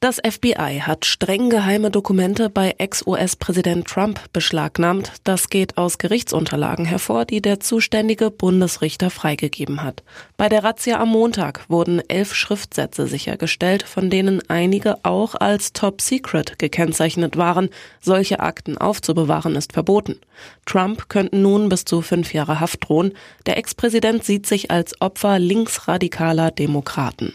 Das FBI hat streng geheime Dokumente bei Ex-US-Präsident Trump beschlagnahmt. Das geht aus Gerichtsunterlagen hervor, die der zuständige Bundesrichter freigegeben hat. Bei der Razzia am Montag wurden elf Schriftsätze sichergestellt, von denen einige auch als Top Secret gekennzeichnet waren. Solche Akten aufzubewahren ist verboten. Trump könnten nun bis zu fünf Jahre Haft drohen. Der Ex-Präsident sieht sich als Opfer linksradikaler Demokraten.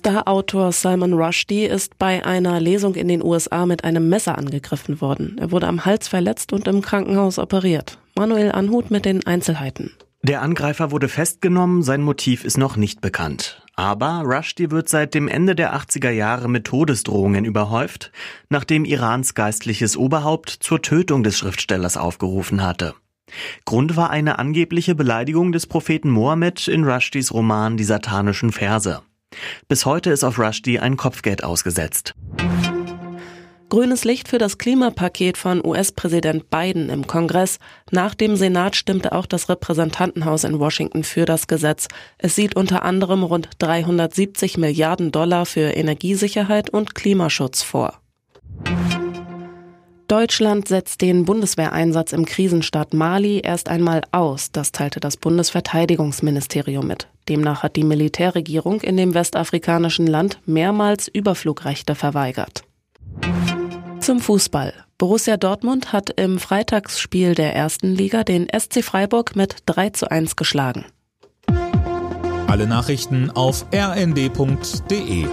Star-Autor Salman Rushdie ist bei einer Lesung in den USA mit einem Messer angegriffen worden. Er wurde am Hals verletzt und im Krankenhaus operiert. Manuel Anhut mit den Einzelheiten. Der Angreifer wurde festgenommen, sein Motiv ist noch nicht bekannt. Aber Rushdie wird seit dem Ende der 80er Jahre mit Todesdrohungen überhäuft, nachdem Irans geistliches Oberhaupt zur Tötung des Schriftstellers aufgerufen hatte. Grund war eine angebliche Beleidigung des Propheten Mohammed in Rushdies Roman Die satanischen Verse. Bis heute ist auf Rushdie ein Kopfgeld ausgesetzt. Grünes Licht für das Klimapaket von US-Präsident Biden im Kongress. Nach dem Senat stimmte auch das Repräsentantenhaus in Washington für das Gesetz. Es sieht unter anderem rund 370 Milliarden Dollar für Energiesicherheit und Klimaschutz vor. Deutschland setzt den Bundeswehreinsatz im Krisenstaat Mali erst einmal aus, das teilte das Bundesverteidigungsministerium mit. Demnach hat die Militärregierung in dem westafrikanischen Land mehrmals Überflugrechte verweigert. Zum Fußball. Borussia Dortmund hat im Freitagsspiel der ersten Liga den SC Freiburg mit 3 zu 1 geschlagen. Alle Nachrichten auf rnd.de